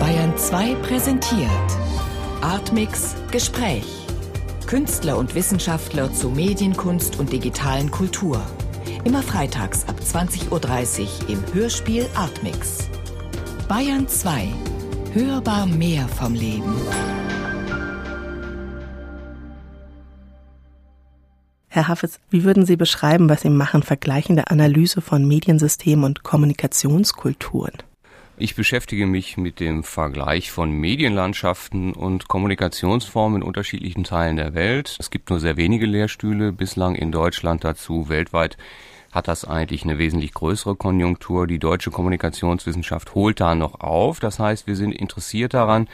Bayern 2 präsentiert Artmix Gespräch. Künstler und Wissenschaftler zu Medienkunst und digitalen Kultur. Immer freitags ab 20.30 Uhr im Hörspiel Artmix. Bayern 2. Hörbar mehr vom Leben. Herr Hafez, wie würden Sie beschreiben, was Sie machen, vergleichende Analyse von Mediensystemen und Kommunikationskulturen? Ich beschäftige mich mit dem Vergleich von Medienlandschaften und Kommunikationsformen in unterschiedlichen Teilen der Welt. Es gibt nur sehr wenige Lehrstühle bislang in Deutschland dazu. Weltweit hat das eigentlich eine wesentlich größere Konjunktur. Die deutsche Kommunikationswissenschaft holt da noch auf. Das heißt, wir sind interessiert daran,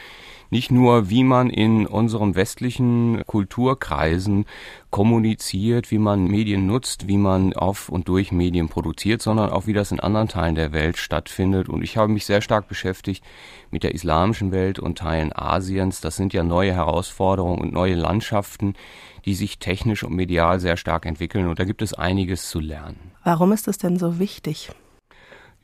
nicht nur, wie man in unseren westlichen Kulturkreisen kommuniziert, wie man Medien nutzt, wie man auf und durch Medien produziert, sondern auch wie das in anderen Teilen der Welt stattfindet. Und ich habe mich sehr stark beschäftigt mit der islamischen Welt und Teilen Asiens. Das sind ja neue Herausforderungen und neue Landschaften, die sich technisch und medial sehr stark entwickeln. Und da gibt es einiges zu lernen. Warum ist das denn so wichtig?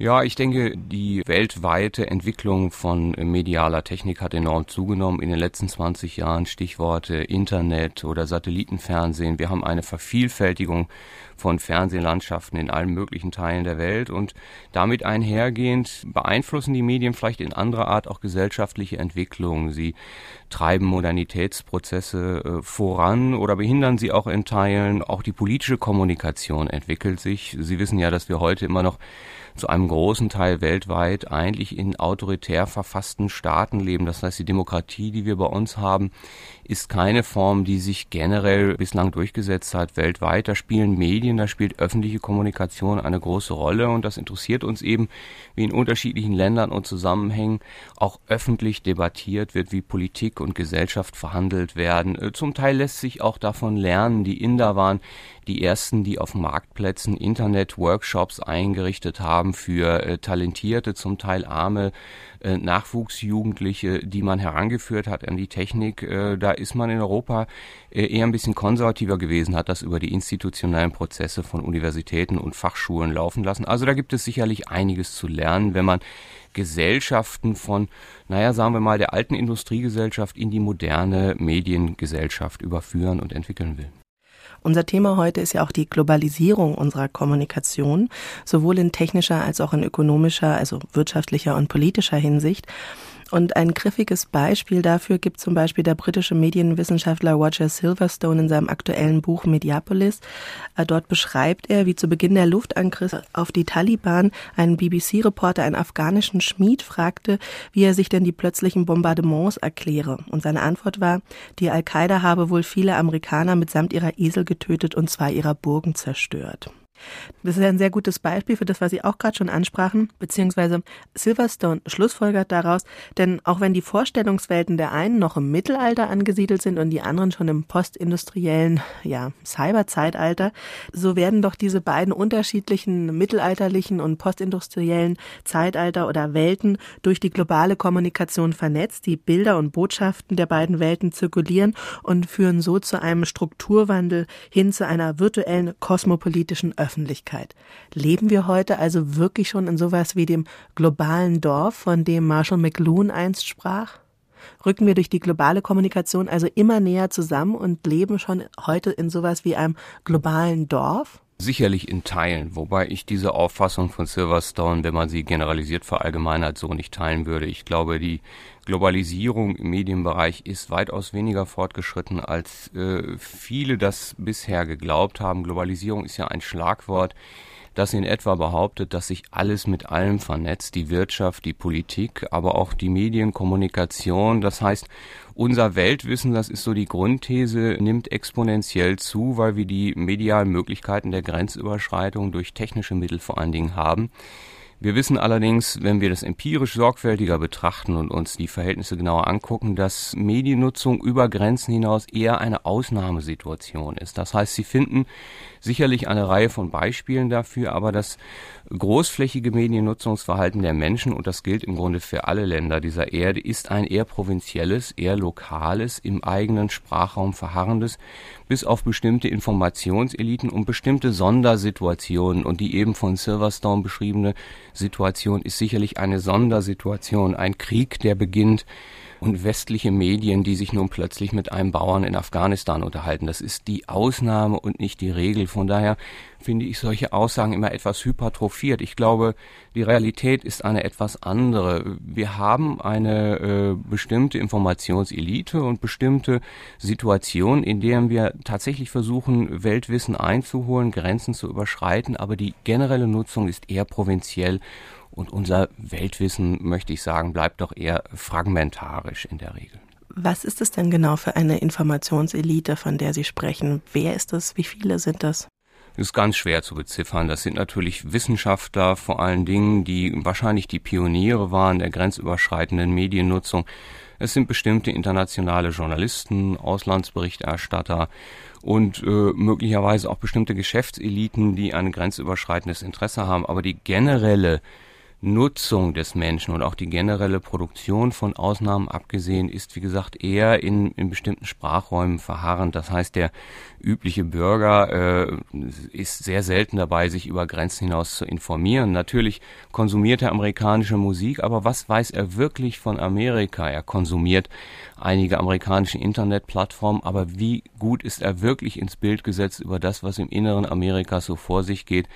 Ja, ich denke, die weltweite Entwicklung von medialer Technik hat enorm zugenommen in den letzten 20 Jahren. Stichworte Internet oder Satellitenfernsehen. Wir haben eine Vervielfältigung von Fernsehlandschaften in allen möglichen Teilen der Welt und damit einhergehend beeinflussen die Medien vielleicht in anderer Art auch gesellschaftliche Entwicklungen. Sie treiben Modernitätsprozesse äh, voran oder behindern sie auch in Teilen. Auch die politische Kommunikation entwickelt sich. Sie wissen ja, dass wir heute immer noch zu einem großen Teil weltweit eigentlich in autoritär verfassten Staaten leben. Das heißt, die Demokratie, die wir bei uns haben, ist keine Form, die sich generell bislang durchgesetzt hat weltweit. Da spielen Medien, da spielt öffentliche Kommunikation eine große Rolle und das interessiert uns eben, wie in unterschiedlichen Ländern und Zusammenhängen auch öffentlich debattiert wird, wie Politik und Gesellschaft verhandelt werden. Äh, zum Teil lässt sich auch davon lernen. Die Inder waren die ersten, die auf Marktplätzen Internet-Workshops eingerichtet haben für äh, talentierte, zum Teil arme äh, Nachwuchsjugendliche, die man herangeführt hat an die Technik. Äh, da ist man in Europa äh, eher ein bisschen konservativer gewesen, hat das über die institutionellen Prozesse von Universitäten und Fachschulen laufen lassen. Also da gibt es sicherlich einiges zu lernen, wenn man Gesellschaften von, naja, sagen wir mal, der alten Industriegesellschaft in die moderne Mediengesellschaft überführen und entwickeln will. Unser Thema heute ist ja auch die Globalisierung unserer Kommunikation, sowohl in technischer als auch in ökonomischer, also wirtschaftlicher und politischer Hinsicht. Und ein griffiges Beispiel dafür gibt zum Beispiel der britische Medienwissenschaftler Roger Silverstone in seinem aktuellen Buch Mediapolis. Äh, dort beschreibt er, wie zu Beginn der Luftangriffe auf die Taliban ein BBC-Reporter einen afghanischen Schmied fragte, wie er sich denn die plötzlichen Bombardements erkläre. Und seine Antwort war, die Al-Qaida habe wohl viele Amerikaner mitsamt ihrer Esel getötet und zwei ihrer Burgen zerstört. Das ist ein sehr gutes Beispiel für das, was Sie auch gerade schon ansprachen, beziehungsweise Silverstone schlussfolgert daraus, denn auch wenn die Vorstellungswelten der einen noch im Mittelalter angesiedelt sind und die anderen schon im postindustriellen, ja, Cyberzeitalter, so werden doch diese beiden unterschiedlichen mittelalterlichen und postindustriellen Zeitalter oder Welten durch die globale Kommunikation vernetzt. Die Bilder und Botschaften der beiden Welten zirkulieren und führen so zu einem Strukturwandel hin zu einer virtuellen kosmopolitischen Öffentlichkeit. Öffentlichkeit. Leben wir heute also wirklich schon in sowas wie dem globalen Dorf, von dem Marshall McLuhan einst sprach? Rücken wir durch die globale Kommunikation also immer näher zusammen und leben schon heute in sowas wie einem globalen Dorf? Sicherlich in Teilen, wobei ich diese Auffassung von Silverstone, wenn man sie generalisiert verallgemeinert, so nicht teilen würde. Ich glaube, die Globalisierung im Medienbereich ist weitaus weniger fortgeschritten, als äh, viele das bisher geglaubt haben. Globalisierung ist ja ein Schlagwort, das in etwa behauptet, dass sich alles mit allem vernetzt, die Wirtschaft, die Politik, aber auch die Medienkommunikation. Das heißt, unser Weltwissen, das ist so die Grundthese, nimmt exponentiell zu, weil wir die medialen Möglichkeiten der Grenzüberschreitung durch technische Mittel vor allen Dingen haben. Wir wissen allerdings, wenn wir das empirisch sorgfältiger betrachten und uns die Verhältnisse genauer angucken, dass Mediennutzung über Grenzen hinaus eher eine Ausnahmesituation ist. Das heißt, Sie finden sicherlich eine Reihe von Beispielen dafür, aber das großflächige Mediennutzungsverhalten der Menschen, und das gilt im Grunde für alle Länder dieser Erde, ist ein eher provinzielles, eher lokales, im eigenen Sprachraum verharrendes, bis auf bestimmte Informationseliten und bestimmte Sondersituationen. Und die eben von Silverstone beschriebene Situation ist sicherlich eine Sondersituation, ein Krieg, der beginnt, und westliche Medien, die sich nun plötzlich mit einem Bauern in Afghanistan unterhalten. Das ist die Ausnahme und nicht die Regel. Von daher finde ich solche Aussagen immer etwas hypertrophiert. Ich glaube, die Realität ist eine etwas andere. Wir haben eine äh, bestimmte Informationselite und bestimmte Situationen, in denen wir tatsächlich versuchen, Weltwissen einzuholen, Grenzen zu überschreiten, aber die generelle Nutzung ist eher provinziell und unser Weltwissen, möchte ich sagen, bleibt doch eher fragmentarisch in der Regel. Was ist es denn genau für eine Informationselite, von der Sie sprechen? Wer ist das? Wie viele sind das? Das ist ganz schwer zu beziffern. Das sind natürlich Wissenschaftler vor allen Dingen, die wahrscheinlich die Pioniere waren der grenzüberschreitenden Mediennutzung. Es sind bestimmte internationale Journalisten, Auslandsberichterstatter und äh, möglicherweise auch bestimmte Geschäftseliten, die ein grenzüberschreitendes Interesse haben. Aber die generelle Nutzung des Menschen und auch die generelle Produktion von Ausnahmen abgesehen ist, wie gesagt, eher in, in bestimmten Sprachräumen verharrend. Das heißt, der übliche Bürger äh, ist sehr selten dabei, sich über Grenzen hinaus zu informieren. Natürlich konsumiert er amerikanische Musik, aber was weiß er wirklich von Amerika? Er konsumiert einige amerikanische Internetplattformen, aber wie gut ist er wirklich ins Bild gesetzt über das, was im Inneren Amerikas so vor sich geht?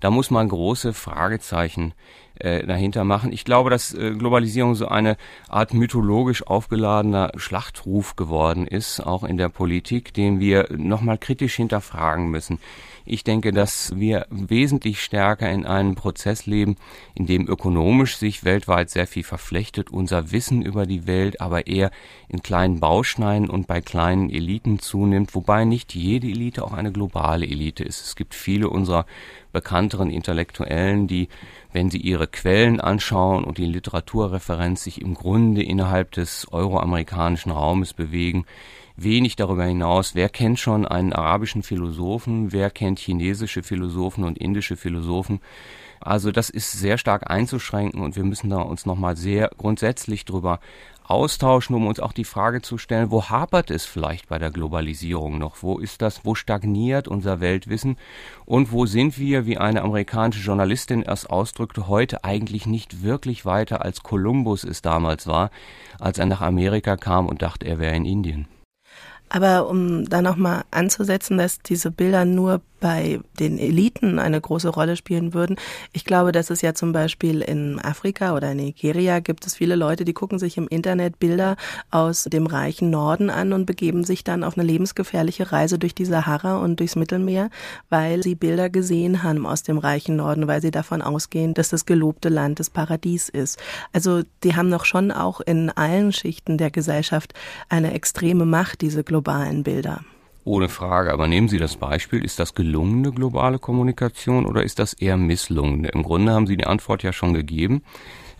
Da muss man große Fragezeichen äh, dahinter machen. Ich glaube, dass äh, Globalisierung so eine Art mythologisch aufgeladener Schlachtruf geworden ist, auch in der Politik, den wir nochmal kritisch hinterfragen müssen. Ich denke, dass wir wesentlich stärker in einem Prozess leben, in dem ökonomisch sich weltweit sehr viel verflechtet, unser Wissen über die Welt aber eher in kleinen Bauschneiden und bei kleinen Eliten zunimmt, wobei nicht jede Elite auch eine globale Elite ist. Es gibt viele unserer bekannteren Intellektuellen, die, wenn sie ihre Quellen anschauen und die Literaturreferenz sich im Grunde innerhalb des euroamerikanischen Raumes bewegen, wenig darüber hinaus. Wer kennt schon einen arabischen Philosophen? Wer kennt chinesische Philosophen und indische Philosophen? Also das ist sehr stark einzuschränken und wir müssen da uns nochmal sehr grundsätzlich drüber austauschen, um uns auch die Frage zu stellen, wo hapert es vielleicht bei der Globalisierung noch? Wo ist das, wo stagniert unser Weltwissen? Und wo sind wir, wie eine amerikanische Journalistin erst ausdrückte, heute eigentlich nicht wirklich weiter als Kolumbus es damals war, als er nach Amerika kam und dachte, er wäre in Indien? Aber um da nochmal anzusetzen, dass diese Bilder nur bei den Eliten eine große Rolle spielen würden. Ich glaube, dass es ja zum Beispiel in Afrika oder in Nigeria gibt es viele Leute, die gucken sich im Internet Bilder aus dem reichen Norden an und begeben sich dann auf eine lebensgefährliche Reise durch die Sahara und durchs Mittelmeer, weil sie Bilder gesehen haben aus dem reichen Norden, weil sie davon ausgehen, dass das gelobte Land das Paradies ist. Also die haben doch schon auch in allen Schichten der Gesellschaft eine extreme Macht, diese globalen Bilder. Ohne Frage. Aber nehmen Sie das Beispiel. Ist das gelungene globale Kommunikation oder ist das eher misslungene? Im Grunde haben Sie die Antwort ja schon gegeben.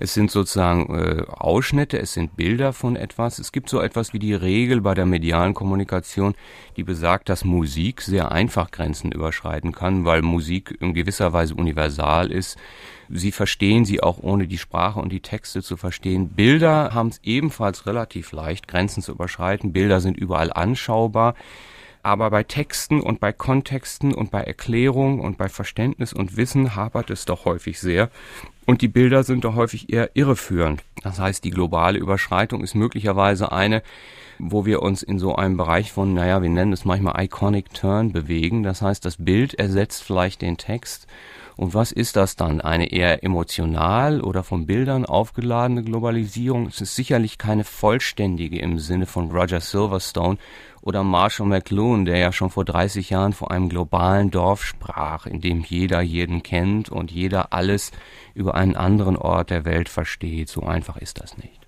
Es sind sozusagen äh, Ausschnitte, es sind Bilder von etwas. Es gibt so etwas wie die Regel bei der medialen Kommunikation, die besagt, dass Musik sehr einfach Grenzen überschreiten kann, weil Musik in gewisser Weise universal ist. Sie verstehen sie auch ohne die Sprache und die Texte zu verstehen. Bilder haben es ebenfalls relativ leicht, Grenzen zu überschreiten. Bilder sind überall anschaubar. Aber bei Texten und bei Kontexten und bei Erklärung und bei Verständnis und Wissen hapert es doch häufig sehr. Und die Bilder sind doch häufig eher irreführend. Das heißt, die globale Überschreitung ist möglicherweise eine, wo wir uns in so einem Bereich von, naja, wir nennen es manchmal Iconic Turn bewegen. Das heißt, das Bild ersetzt vielleicht den Text. Und was ist das dann? Eine eher emotional oder von Bildern aufgeladene Globalisierung? Es ist sicherlich keine vollständige im Sinne von Roger Silverstone, oder Marshall McLuhan, der ja schon vor 30 Jahren vor einem globalen Dorf sprach, in dem jeder jeden kennt und jeder alles über einen anderen Ort der Welt versteht. So einfach ist das nicht.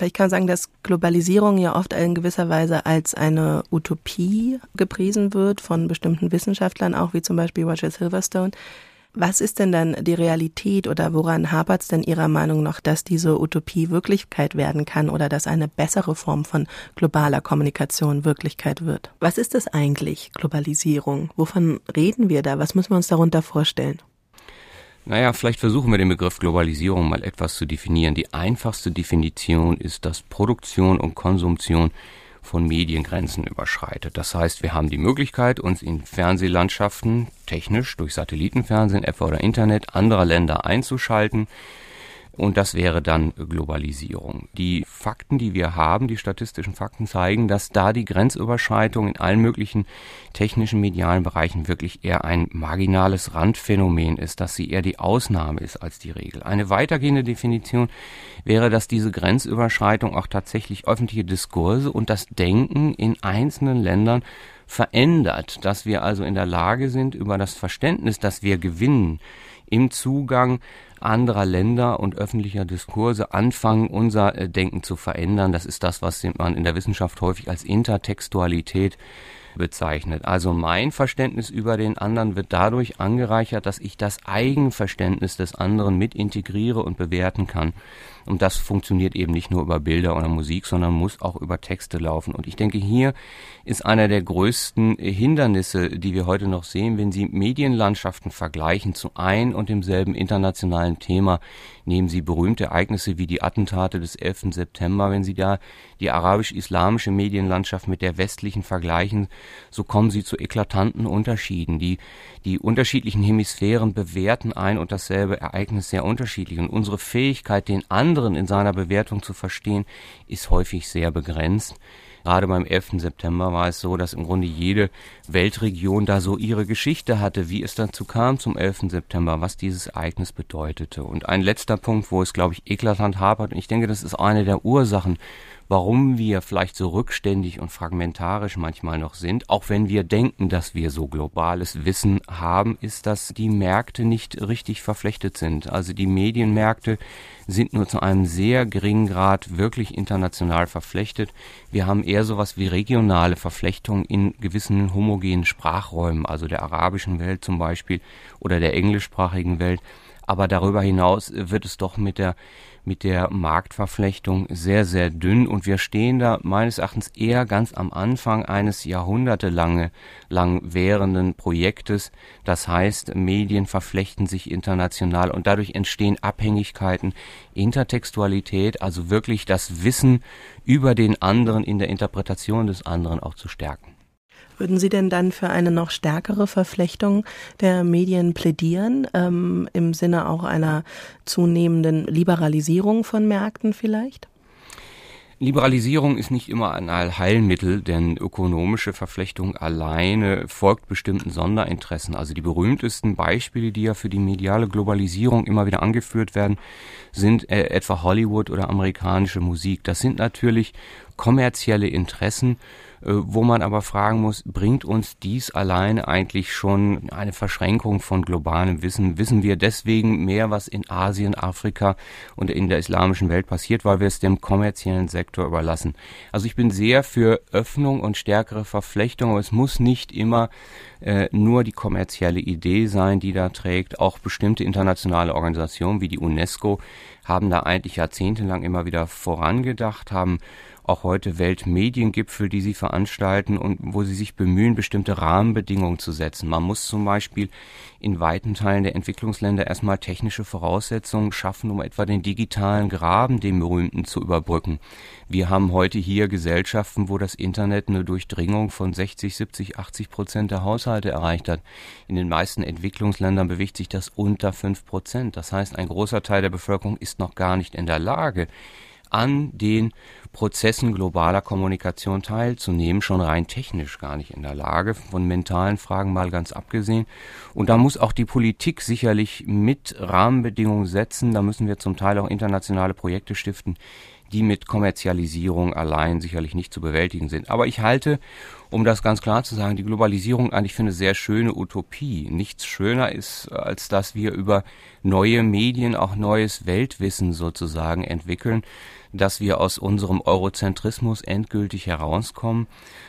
Ich kann sagen, dass Globalisierung ja oft in gewisser Weise als eine Utopie gepriesen wird von bestimmten Wissenschaftlern, auch wie zum Beispiel Roger Silverstone. Was ist denn dann die Realität oder woran hapert es denn Ihrer Meinung nach, dass diese Utopie Wirklichkeit werden kann oder dass eine bessere Form von globaler Kommunikation Wirklichkeit wird? Was ist das eigentlich, Globalisierung? Wovon reden wir da? Was müssen wir uns darunter vorstellen? Naja, vielleicht versuchen wir den Begriff Globalisierung mal etwas zu definieren. Die einfachste Definition ist, dass Produktion und Konsumtion von Mediengrenzen überschreitet. Das heißt, wir haben die Möglichkeit, uns in Fernsehlandschaften technisch durch Satellitenfernsehen etwa oder Internet anderer Länder einzuschalten und das wäre dann Globalisierung. Die Fakten, die wir haben, die statistischen Fakten zeigen, dass da die Grenzüberschreitung in allen möglichen technischen medialen Bereichen wirklich eher ein marginales Randphänomen ist, dass sie eher die Ausnahme ist als die Regel. Eine weitergehende Definition wäre, dass diese Grenzüberschreitung auch tatsächlich öffentliche Diskurse und das Denken in einzelnen Ländern verändert, dass wir also in der Lage sind, über das Verständnis, das wir gewinnen, im Zugang anderer Länder und öffentlicher Diskurse anfangen, unser äh, Denken zu verändern. Das ist das, was man in der Wissenschaft häufig als Intertextualität bezeichnet. Also mein Verständnis über den anderen wird dadurch angereichert, dass ich das Eigenverständnis des anderen mit integriere und bewerten kann. Und das funktioniert eben nicht nur über Bilder oder Musik, sondern muss auch über Texte laufen. Und ich denke, hier ist einer der größten Hindernisse, die wir heute noch sehen, wenn Sie Medienlandschaften vergleichen zu ein und demselben internationalen Thema. Nehmen Sie berühmte Ereignisse wie die Attentate des 11. September. Wenn Sie da die arabisch-islamische Medienlandschaft mit der westlichen vergleichen, so kommen Sie zu eklatanten Unterschieden. Die, die unterschiedlichen Hemisphären bewerten ein und dasselbe Ereignis sehr unterschiedlich. Und unsere Fähigkeit, den anderen anderen in seiner Bewertung zu verstehen, ist häufig sehr begrenzt. Gerade beim 11. September war es so, dass im Grunde jede Weltregion da so ihre Geschichte hatte, wie es dazu kam zum 11. September, was dieses Ereignis bedeutete. Und ein letzter Punkt, wo es, glaube ich, eklatant hapert, und ich denke, das ist eine der Ursachen, warum wir vielleicht so rückständig und fragmentarisch manchmal noch sind, auch wenn wir denken, dass wir so globales Wissen haben, ist, dass die Märkte nicht richtig verflechtet sind. Also die Medienmärkte sind nur zu einem sehr geringen Grad wirklich international verflechtet. Wir haben eher sowas wie regionale Verflechtungen in gewissen homogenen Sprachräumen, also der arabischen Welt zum Beispiel oder der englischsprachigen Welt. Aber darüber hinaus wird es doch mit der mit der Marktverflechtung sehr, sehr dünn und wir stehen da meines Erachtens eher ganz am Anfang eines jahrhundertelange lang währenden Projektes. Das heißt, Medien verflechten sich international und dadurch entstehen Abhängigkeiten, Intertextualität, also wirklich das Wissen über den anderen in der Interpretation des anderen auch zu stärken. Würden Sie denn dann für eine noch stärkere Verflechtung der Medien plädieren, ähm, im Sinne auch einer zunehmenden Liberalisierung von Märkten vielleicht? Liberalisierung ist nicht immer ein Allheilmittel, denn ökonomische Verflechtung alleine folgt bestimmten Sonderinteressen. Also die berühmtesten Beispiele, die ja für die mediale Globalisierung immer wieder angeführt werden, sind äh, etwa Hollywood oder amerikanische Musik. Das sind natürlich kommerzielle Interessen, wo man aber fragen muss, bringt uns dies alleine eigentlich schon eine Verschränkung von globalem Wissen? Wissen wir deswegen mehr, was in Asien, Afrika und in der islamischen Welt passiert, weil wir es dem kommerziellen Sektor überlassen? Also ich bin sehr für Öffnung und stärkere Verflechtung, aber es muss nicht immer äh, nur die kommerzielle Idee sein, die da trägt. Auch bestimmte internationale Organisationen wie die UNESCO haben da eigentlich jahrzehntelang immer wieder vorangedacht, haben auch heute Weltmediengipfel, die sie veranstalten und wo sie sich bemühen, bestimmte Rahmenbedingungen zu setzen. Man muss zum Beispiel in weiten Teilen der Entwicklungsländer erstmal technische Voraussetzungen schaffen, um etwa den digitalen Graben, den berühmten, zu überbrücken. Wir haben heute hier Gesellschaften, wo das Internet eine Durchdringung von 60, 70, 80 Prozent der Haushalte erreicht hat. In den meisten Entwicklungsländern bewegt sich das unter fünf Prozent. Das heißt, ein großer Teil der Bevölkerung ist noch gar nicht in der Lage, an den Prozessen globaler Kommunikation teilzunehmen, schon rein technisch gar nicht in der Lage, von mentalen Fragen mal ganz abgesehen. Und da muss auch die Politik sicherlich mit Rahmenbedingungen setzen, da müssen wir zum Teil auch internationale Projekte stiften, die mit Kommerzialisierung allein sicherlich nicht zu bewältigen sind. Aber ich halte, um das ganz klar zu sagen, die Globalisierung eigentlich für eine sehr schöne Utopie. Nichts schöner ist, als dass wir über neue Medien auch neues Weltwissen sozusagen entwickeln dass wir aus unserem Eurozentrismus endgültig herauskommen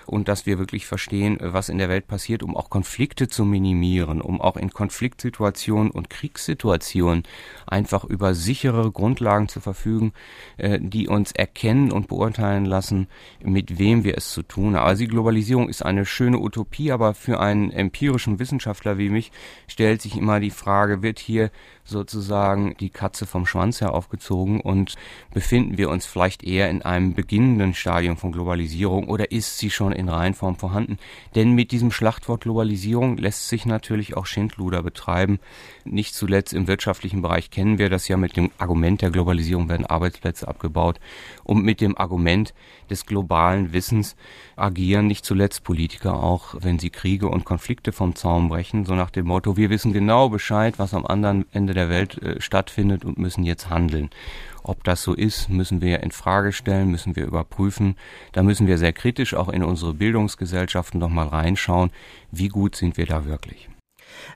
und dass wir wirklich verstehen, was in der Welt passiert, um auch Konflikte zu minimieren, um auch in Konfliktsituationen und Kriegssituationen einfach über sichere Grundlagen zu verfügen, äh, die uns erkennen und beurteilen lassen, mit wem wir es zu tun haben. Also die Globalisierung ist eine schöne Utopie, aber für einen empirischen Wissenschaftler wie mich stellt sich immer die Frage, wird hier sozusagen die Katze vom Schwanz her aufgezogen und befinden wir uns vielleicht eher in einem beginnenden Stadium von Globalisierung oder ist sie schon in Reihenform vorhanden? Denn mit diesem Schlachtwort Globalisierung lässt sich natürlich auch Schindluder betreiben. Nicht zuletzt im wirtschaftlichen Bereich kennen wir das ja mit dem Argument der Globalisierung werden Arbeitsplätze abgebaut und mit dem Argument des globalen Wissens agieren nicht zuletzt Politiker auch, wenn sie Kriege und Konflikte vom Zaum brechen, so nach dem Motto, wir wissen genau Bescheid, was am anderen Ende der Welt äh, stattfindet und müssen jetzt handeln. Ob das so ist, müssen wir in Frage stellen, müssen wir überprüfen. Da müssen wir sehr kritisch auch in unsere Bildungsgesellschaften nochmal reinschauen. Wie gut sind wir da wirklich?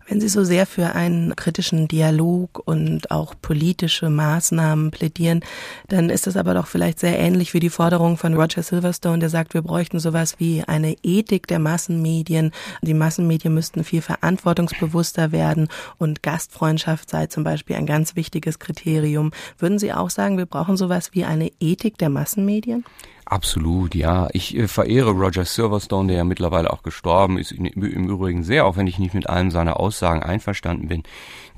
Wenn Sie so sehr für einen kritischen Dialog und auch politische Maßnahmen plädieren, dann ist das aber doch vielleicht sehr ähnlich wie die Forderung von Roger Silverstone, der sagt, wir bräuchten sowas wie eine Ethik der Massenmedien. Die Massenmedien müssten viel verantwortungsbewusster werden und Gastfreundschaft sei zum Beispiel ein ganz wichtiges Kriterium. Würden Sie auch sagen, wir brauchen sowas wie eine Ethik der Massenmedien? Absolut, ja. Ich äh, verehre Roger Silverstone, der ja mittlerweile auch gestorben ist, im Übrigen sehr, auch wenn ich nicht mit allen seiner Aussagen einverstanden bin.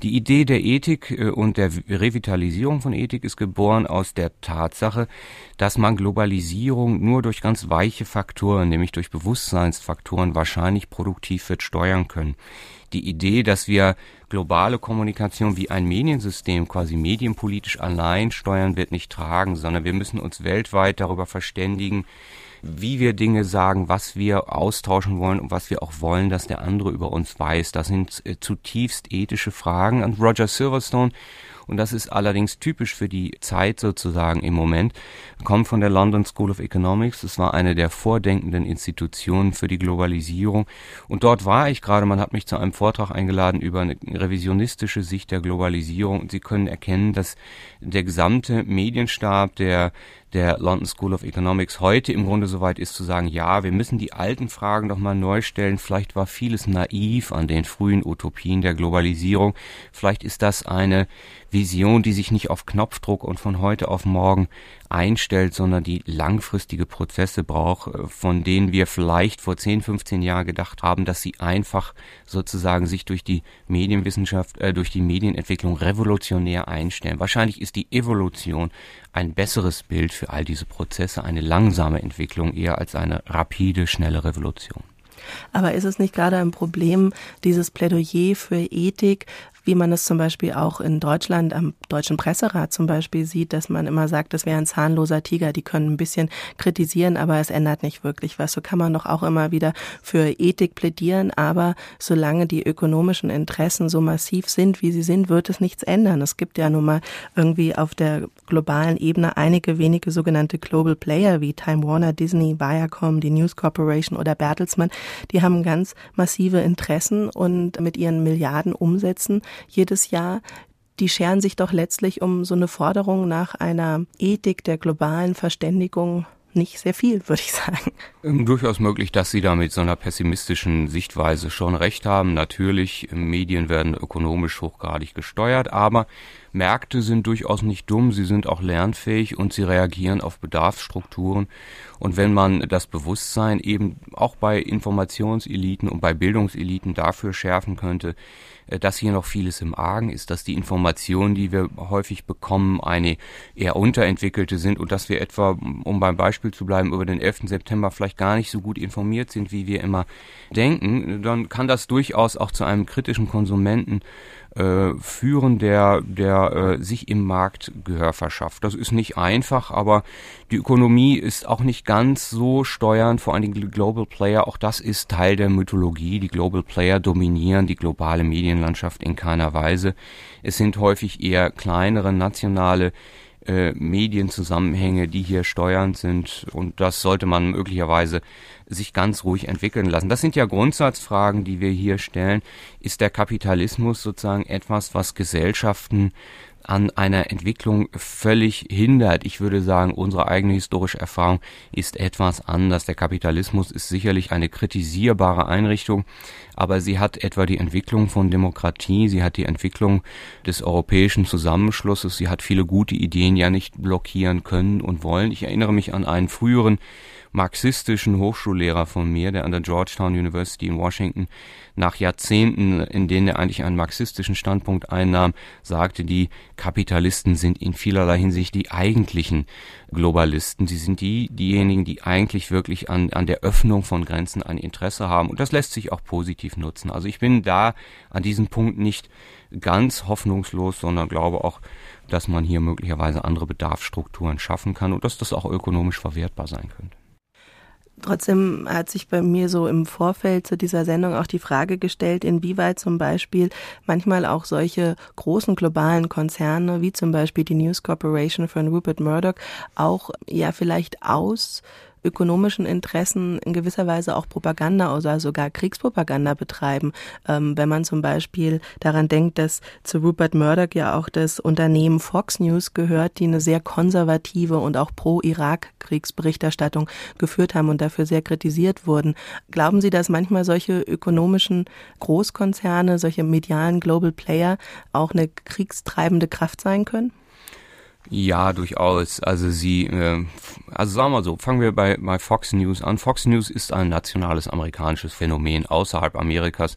Die Idee der Ethik äh, und der Revitalisierung von Ethik ist geboren aus der Tatsache, dass man Globalisierung nur durch ganz weiche Faktoren, nämlich durch Bewusstseinsfaktoren, wahrscheinlich produktiv wird steuern können die Idee, dass wir globale Kommunikation wie ein Mediensystem quasi medienpolitisch allein steuern, wird nicht tragen, sondern wir müssen uns weltweit darüber verständigen, wie wir Dinge sagen, was wir austauschen wollen und was wir auch wollen, dass der andere über uns weiß. Das sind äh, zutiefst ethische Fragen. Und Roger Silverstone und das ist allerdings typisch für die Zeit sozusagen im Moment, kommt von der London School of Economics. Es war eine der vordenkenden Institutionen für die Globalisierung. Und dort war ich gerade, man hat mich zu einem Vortrag eingeladen über eine revisionistische Sicht der Globalisierung. Und Sie können erkennen, dass der gesamte Medienstab der der London School of Economics heute im Grunde soweit ist zu sagen, ja, wir müssen die alten Fragen doch mal neu stellen. Vielleicht war vieles naiv an den frühen Utopien der Globalisierung. Vielleicht ist das eine Vision, die sich nicht auf Knopfdruck und von heute auf morgen einstellt, sondern die langfristige Prozesse braucht, äh, von denen wir vielleicht vor 10, 15 Jahren gedacht haben, dass sie einfach sozusagen sich durch die Medienwissenschaft, äh, durch die Medienentwicklung revolutionär einstellen. Wahrscheinlich ist die Evolution ein besseres Bild für all diese Prozesse, eine langsame Entwicklung eher als eine rapide, schnelle Revolution. Aber ist es nicht gerade ein Problem, dieses Plädoyer für Ethik, wie man es zum Beispiel auch in Deutschland am Deutschen Presserat zum Beispiel sieht, dass man immer sagt, das wäre ein zahnloser Tiger, die können ein bisschen kritisieren, aber es ändert nicht wirklich was. So kann man doch auch immer wieder für Ethik plädieren, aber solange die ökonomischen Interessen so massiv sind, wie sie sind, wird es nichts ändern. Es gibt ja nun mal irgendwie auf der globalen Ebene einige wenige sogenannte Global Player wie Time Warner, Disney, Viacom, die News Corporation oder Bertelsmann, die haben ganz massive Interessen und mit ihren Milliarden Umsätzen jedes Jahr, die scheren sich doch letztlich um so eine Forderung nach einer Ethik der globalen Verständigung nicht sehr viel, würde ich sagen. Ähm, durchaus möglich, dass Sie da mit so einer pessimistischen Sichtweise schon recht haben. Natürlich, Medien werden ökonomisch hochgradig gesteuert, aber Märkte sind durchaus nicht dumm, sie sind auch lernfähig und sie reagieren auf Bedarfsstrukturen. Und wenn man das Bewusstsein eben auch bei Informationseliten und bei Bildungseliten dafür schärfen könnte, äh, dass hier noch vieles im Argen ist, dass die Informationen, die wir häufig bekommen, eine eher unterentwickelte sind und dass wir etwa, um beim Beispiel zu bleiben, über den 11. September vielleicht gar nicht so gut informiert sind, wie wir immer denken, dann kann das durchaus auch zu einem kritischen Konsumenten äh, führen, der, der äh, sich im Markt Gehör verschafft. Das ist nicht einfach, aber die Ökonomie ist auch nicht ganz so steuernd, vor allem die Global Player, auch das ist Teil der Mythologie. Die Global Player dominieren die globale Medienlandschaft in keiner Weise. Es sind häufig eher kleinere nationale äh, Medienzusammenhänge, die hier steuernd sind. Und das sollte man möglicherweise sich ganz ruhig entwickeln lassen. Das sind ja Grundsatzfragen, die wir hier stellen. Ist der Kapitalismus sozusagen etwas, was Gesellschaften an einer Entwicklung völlig hindert. Ich würde sagen, unsere eigene historische Erfahrung ist etwas anders. Der Kapitalismus ist sicherlich eine kritisierbare Einrichtung, aber sie hat etwa die Entwicklung von Demokratie, sie hat die Entwicklung des europäischen Zusammenschlusses, sie hat viele gute Ideen ja nicht blockieren können und wollen. Ich erinnere mich an einen früheren marxistischen Hochschullehrer von mir, der an der Georgetown University in Washington nach Jahrzehnten, in denen er eigentlich einen marxistischen Standpunkt einnahm, sagte, die Kapitalisten sind in vielerlei Hinsicht die eigentlichen Globalisten. Sie sind die, diejenigen, die eigentlich wirklich an, an der Öffnung von Grenzen ein Interesse haben. Und das lässt sich auch positiv nutzen. Also ich bin da an diesem Punkt nicht ganz hoffnungslos, sondern glaube auch, dass man hier möglicherweise andere Bedarfsstrukturen schaffen kann und dass das auch ökonomisch verwertbar sein könnte. Trotzdem hat sich bei mir so im Vorfeld zu dieser Sendung auch die Frage gestellt, inwieweit zum Beispiel manchmal auch solche großen globalen Konzerne wie zum Beispiel die News Corporation von Rupert Murdoch auch ja vielleicht aus ökonomischen Interessen in gewisser Weise auch Propaganda oder sogar Kriegspropaganda betreiben. Ähm, wenn man zum Beispiel daran denkt, dass zu Rupert Murdoch ja auch das Unternehmen Fox News gehört, die eine sehr konservative und auch pro-Irak-Kriegsberichterstattung geführt haben und dafür sehr kritisiert wurden. Glauben Sie, dass manchmal solche ökonomischen Großkonzerne, solche medialen Global Player auch eine kriegstreibende Kraft sein können? Ja, durchaus. Also sie, äh, also sagen wir so, fangen wir bei, bei Fox News an. Fox News ist ein nationales amerikanisches Phänomen. Außerhalb Amerikas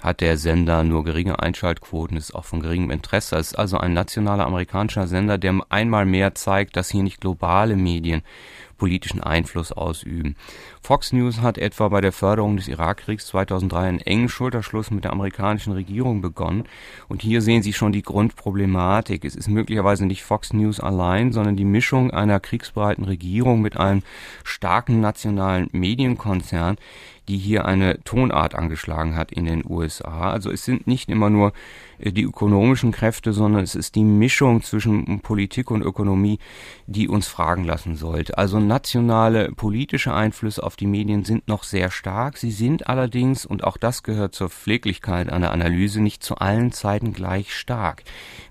hat der Sender nur geringe Einschaltquoten, ist auch von geringem Interesse. Es ist also ein nationaler amerikanischer Sender, der einmal mehr zeigt, dass hier nicht globale Medien politischen Einfluss ausüben. Fox News hat etwa bei der Förderung des Irakkriegs 2003 einen engen Schulterschluss mit der amerikanischen Regierung begonnen. Und hier sehen Sie schon die Grundproblematik. Es ist möglicherweise nicht Fox News allein, sondern die Mischung einer kriegsbereiten Regierung mit einem starken nationalen Medienkonzern, die hier eine Tonart angeschlagen hat in den USA. Also es sind nicht immer nur die ökonomischen Kräfte, sondern es ist die Mischung zwischen Politik und Ökonomie, die uns fragen lassen sollte. Also nationale politische Einflüsse auf die Medien sind noch sehr stark. Sie sind allerdings, und auch das gehört zur Pfleglichkeit einer Analyse, nicht zu allen Zeiten gleich stark.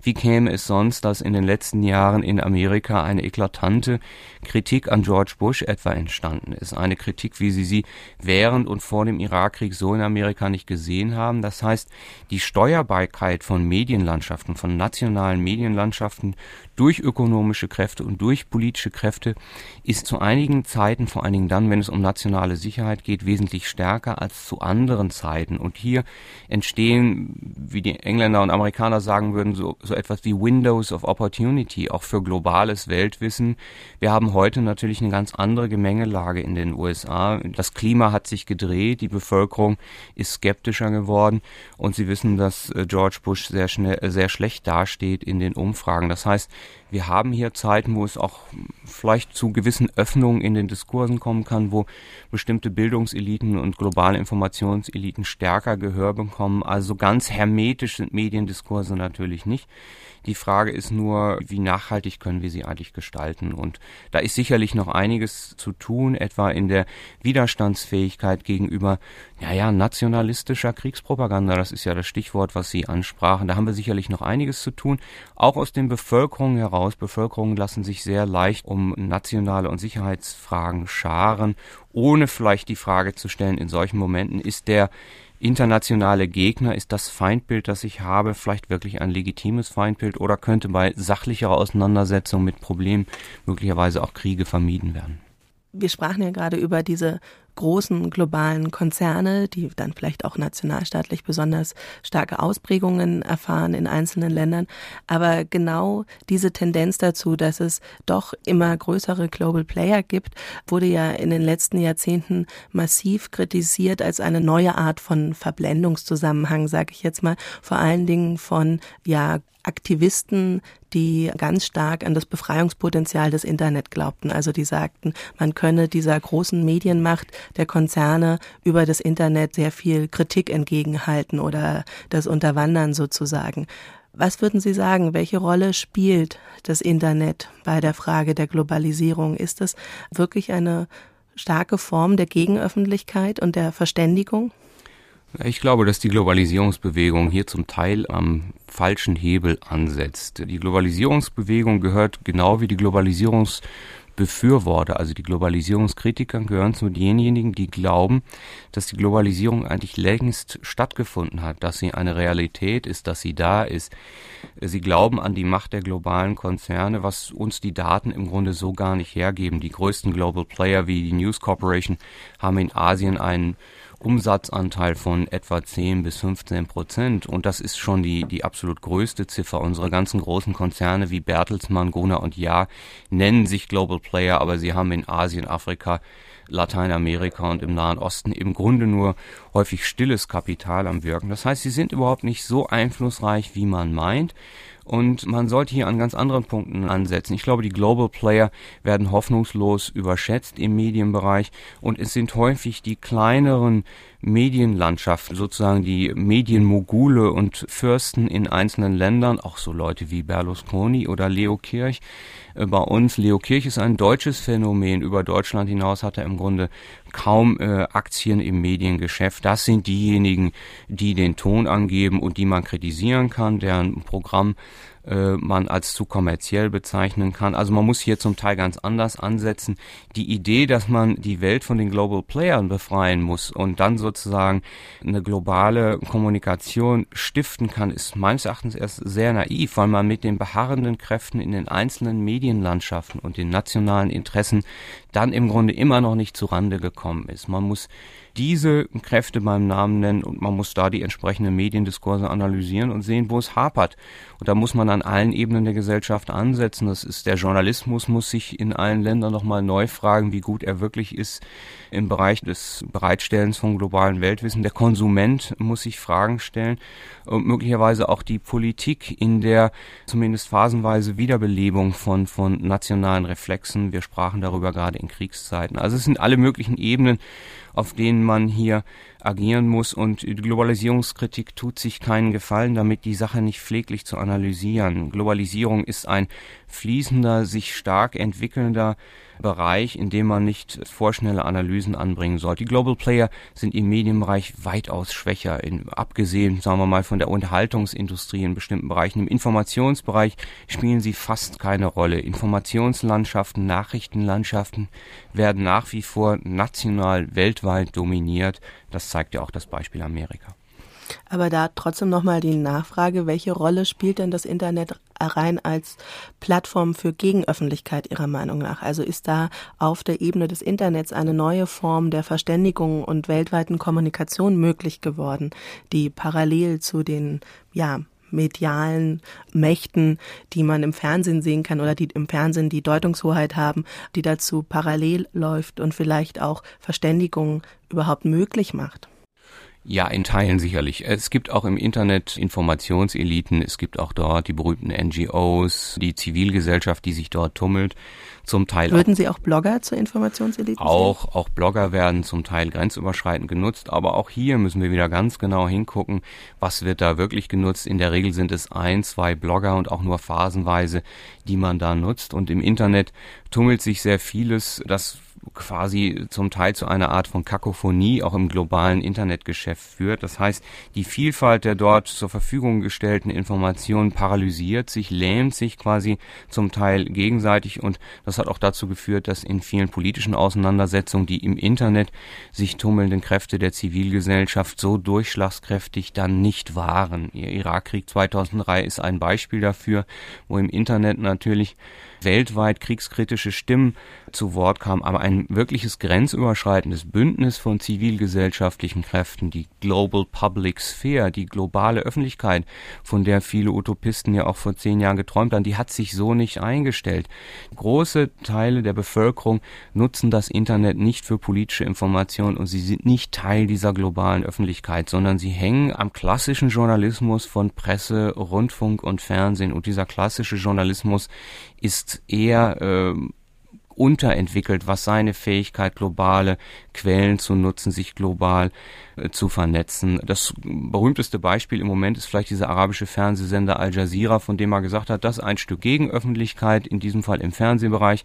Wie käme es sonst, dass in den letzten Jahren in Amerika eine eklatante Kritik an George Bush etwa entstanden ist? Eine Kritik, wie Sie sie während und vor dem Irakkrieg so in Amerika nicht gesehen haben. Das heißt, die Steuerbarkeit von Medienlandschaften, von nationalen Medienlandschaften durch ökonomische Kräfte und durch politische Kräfte ist zu einigen Zeiten, vor allen Dingen dann, wenn es um nationale Sicherheit geht, wesentlich stärker als zu anderen Zeiten. Und hier entstehen, wie die Engländer und Amerikaner sagen würden, so, so etwas wie Windows of Opportunity, auch für globales Weltwissen. Wir haben heute natürlich eine ganz andere Gemengelage in den USA. Das Klima hat sich gedreht, die Bevölkerung ist skeptischer geworden und Sie wissen, dass äh, George Bush sehr schnell, sehr schlecht dasteht in den Umfragen. Das heißt, wir haben hier Zeiten, wo es auch vielleicht zu gewissen Öffnungen in den Diskursen kommen kann, wo bestimmte Bildungseliten und globale Informationseliten stärker Gehör bekommen. Also ganz hermetisch sind Mediendiskurse natürlich nicht. Die Frage ist nur, wie nachhaltig können wir sie eigentlich gestalten? Und da ist sicherlich noch einiges zu tun, etwa in der Widerstandsfähigkeit gegenüber, naja, nationalistischer Kriegspropaganda. Das ist ja das Stichwort, was Sie ansprachen. Da haben wir sicherlich noch einiges zu tun. Auch aus den Bevölkerungen heraus. Bevölkerungen lassen sich sehr leicht um nationale und Sicherheitsfragen scharen, ohne vielleicht die Frage zu stellen, in solchen Momenten ist der internationale Gegner, ist das Feindbild, das ich habe, vielleicht wirklich ein legitimes Feindbild oder könnte bei sachlicherer Auseinandersetzung mit Problemen möglicherweise auch Kriege vermieden werden? Wir sprachen ja gerade über diese großen globalen Konzerne, die dann vielleicht auch nationalstaatlich besonders starke Ausprägungen erfahren in einzelnen Ländern. Aber genau diese Tendenz dazu, dass es doch immer größere Global Player gibt, wurde ja in den letzten Jahrzehnten massiv kritisiert als eine neue Art von Verblendungszusammenhang, sage ich jetzt mal, vor allen Dingen von ja Aktivisten, die ganz stark an das Befreiungspotenzial des Internet glaubten. Also die sagten, man könne dieser großen Medienmacht der Konzerne über das Internet sehr viel Kritik entgegenhalten oder das Unterwandern sozusagen. Was würden Sie sagen, welche Rolle spielt das Internet bei der Frage der Globalisierung? Ist es wirklich eine starke Form der Gegenöffentlichkeit und der Verständigung? Ich glaube, dass die Globalisierungsbewegung hier zum Teil am falschen Hebel ansetzt. Die Globalisierungsbewegung gehört genau wie die Globalisierungs Befürworter, also die Globalisierungskritiker gehören zu denjenigen, die glauben, dass die Globalisierung eigentlich längst stattgefunden hat, dass sie eine Realität ist, dass sie da ist. Sie glauben an die Macht der globalen Konzerne, was uns die Daten im Grunde so gar nicht hergeben. Die größten Global Player wie die News Corporation haben in Asien einen Umsatzanteil von etwa 10 bis 15 Prozent. Und das ist schon die, die absolut größte Ziffer. Unsere ganzen großen Konzerne wie Bertelsmann, Gruner und Ja nennen sich Global Player, aber sie haben in Asien, Afrika, Lateinamerika und im Nahen Osten im Grunde nur häufig stilles Kapital am Wirken. Das heißt, sie sind überhaupt nicht so einflussreich, wie man meint. Und man sollte hier an ganz anderen Punkten ansetzen. Ich glaube, die Global Player werden hoffnungslos überschätzt im Medienbereich und es sind häufig die kleineren Medienlandschaft, sozusagen die Medienmogule und Fürsten in einzelnen Ländern, auch so Leute wie Berlusconi oder Leo Kirch. Äh, bei uns, Leo Kirch ist ein deutsches Phänomen. Über Deutschland hinaus hat er im Grunde kaum äh, Aktien im Mediengeschäft. Das sind diejenigen, die den Ton angeben und die man kritisieren kann, deren Programm äh, man als zu kommerziell bezeichnen kann. Also man muss hier zum Teil ganz anders ansetzen. Die Idee, dass man die Welt von den Global Playern befreien muss und dann sozusagen eine globale Kommunikation stiften kann, ist meines Erachtens erst sehr naiv, weil man mit den beharrenden Kräften in den einzelnen Medienlandschaften und den nationalen Interessen dann im Grunde immer noch nicht zurande gekommen ist. Man muss diese Kräfte beim Namen nennen und man muss da die entsprechenden Mediendiskurse analysieren und sehen, wo es hapert. Und da muss man an allen Ebenen der Gesellschaft ansetzen. Das ist der Journalismus muss sich in allen Ländern nochmal neu fragen, wie gut er wirklich ist im Bereich des Bereitstellens von globalen Weltwissen. Der Konsument muss sich Fragen stellen und möglicherweise auch die Politik in der zumindest phasenweise Wiederbelebung von, von nationalen Reflexen. Wir sprachen darüber gerade in Kriegszeiten. Also es sind alle möglichen Ebenen, auf denen man hier agieren muss. Und die Globalisierungskritik tut sich keinen Gefallen damit, die Sache nicht pfleglich zu analysieren. Globalisierung ist ein fließender, sich stark entwickelnder Bereich, in dem man nicht vorschnelle Analysen anbringen soll. Die Global Player sind im Medienbereich weitaus schwächer, in, abgesehen, sagen wir mal, von der Unterhaltungsindustrie in bestimmten Bereichen. Im Informationsbereich spielen sie fast keine Rolle. Informationslandschaften, Nachrichtenlandschaften werden nach wie vor national, weltweit dominiert. Das zeigt ja auch das Beispiel Amerika. Aber da trotzdem nochmal die Nachfrage, welche Rolle spielt denn das Internet rein als Plattform für Gegenöffentlichkeit Ihrer Meinung nach? Also ist da auf der Ebene des Internets eine neue Form der Verständigung und weltweiten Kommunikation möglich geworden, die parallel zu den, ja, medialen Mächten, die man im Fernsehen sehen kann oder die im Fernsehen die Deutungshoheit haben, die dazu parallel läuft und vielleicht auch Verständigung überhaupt möglich macht? Ja, in Teilen sicherlich. Es gibt auch im Internet Informationseliten, es gibt auch dort die berühmten NGOs, die Zivilgesellschaft, die sich dort tummelt. Zum Teil Würden auch, Sie auch Blogger zur Informationselite Auch, sehen? auch Blogger werden zum Teil grenzüberschreitend genutzt, aber auch hier müssen wir wieder ganz genau hingucken, was wird da wirklich genutzt. In der Regel sind es ein, zwei Blogger und auch nur phasenweise, die man da nutzt. Und im Internet tummelt sich sehr vieles, das quasi zum Teil zu einer Art von Kakophonie auch im globalen Internetgeschäft führt. Das heißt, die Vielfalt der dort zur Verfügung gestellten Informationen paralysiert sich, lähmt sich quasi zum Teil gegenseitig und das hat auch dazu geführt, dass in vielen politischen Auseinandersetzungen die im Internet sich tummelnden Kräfte der Zivilgesellschaft so durchschlagskräftig dann nicht waren. Ihr Irakkrieg 2003 ist ein Beispiel dafür, wo im Internet natürlich weltweit kriegskritische Stimmen zu Wort kamen, aber ein wirkliches grenzüberschreitendes Bündnis von zivilgesellschaftlichen Kräften, die Global Public Sphere, die globale Öffentlichkeit, von der viele Utopisten ja auch vor zehn Jahren geträumt haben, die hat sich so nicht eingestellt. Große Teile der Bevölkerung nutzen das Internet nicht für politische Information und sie sind nicht Teil dieser globalen Öffentlichkeit, sondern sie hängen am klassischen Journalismus von Presse, Rundfunk und Fernsehen und dieser klassische Journalismus ist eher äh, unterentwickelt, was seine Fähigkeit, globale Quellen zu nutzen, sich global zu vernetzen. Das berühmteste Beispiel im Moment ist vielleicht dieser arabische Fernsehsender Al Jazeera, von dem er gesagt hat, das ist ein Stück Gegenöffentlichkeit, in diesem Fall im Fernsehbereich.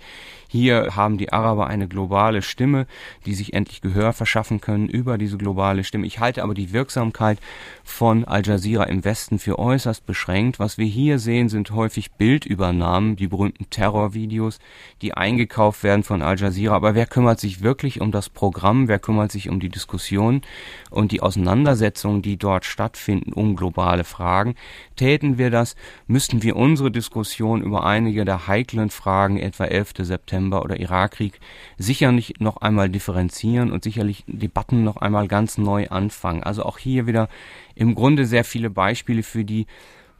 Hier haben die Araber eine globale Stimme, die sich endlich Gehör verschaffen können über diese globale Stimme. Ich halte aber die Wirksamkeit von Al Jazeera im Westen für äußerst beschränkt. Was wir hier sehen, sind häufig Bildübernahmen, die berühmten Terrorvideos, die eingekauft werden von Al Jazeera. Aber wer kümmert sich wirklich um das Programm? Wer kümmert sich um die Diskussion und die Auseinandersetzungen, die dort stattfinden, um globale Fragen? Täten wir das, müssten wir unsere Diskussion über einige der heiklen Fragen, etwa 11. September oder Irakkrieg, sicherlich noch einmal differenzieren und sicherlich Debatten noch einmal ganz neu anfangen. Also auch hier wieder im Grunde sehr viele Beispiele für die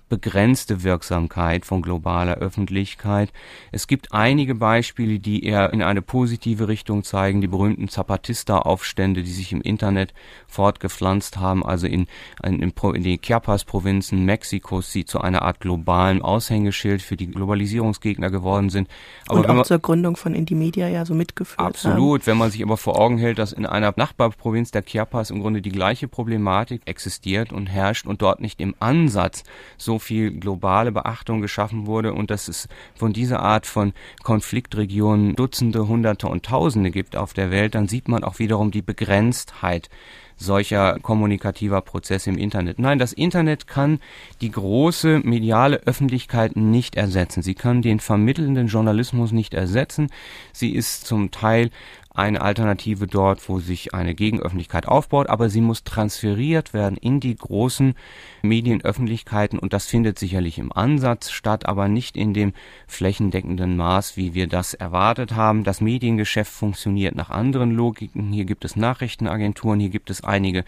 begrenzte Wirksamkeit von globaler Öffentlichkeit. Es gibt einige Beispiele, die eher in eine positive Richtung zeigen. Die berühmten Zapatista-Aufstände, die sich im Internet fortgepflanzt haben, also in, in, in den Chiapas-Provinzen Mexikos, die zu einer Art globalen Aushängeschild für die Globalisierungsgegner geworden sind. Aber Und auch man, zur Gründung von Indymedia ja so mitgeführt Absolut. Haben. Wenn man sich aber vor Augen hält, dass in einer Nachbarprovinz der Chiapas im Grunde die gleiche Problematik existiert und herrscht und dort nicht im Ansatz so viel globale Beachtung geschaffen wurde und dass es von dieser Art von Konfliktregionen Dutzende, Hunderte und Tausende gibt auf der Welt, dann sieht man auch wiederum die Begrenztheit solcher kommunikativer Prozesse im Internet. Nein, das Internet kann die große mediale Öffentlichkeit nicht ersetzen. Sie kann den vermittelnden Journalismus nicht ersetzen. Sie ist zum Teil eine Alternative dort, wo sich eine Gegenöffentlichkeit aufbaut, aber sie muss transferiert werden in die großen Medienöffentlichkeiten und das findet sicherlich im Ansatz statt, aber nicht in dem flächendeckenden Maß, wie wir das erwartet haben. Das Mediengeschäft funktioniert nach anderen Logiken. Hier gibt es Nachrichtenagenturen, hier gibt es einige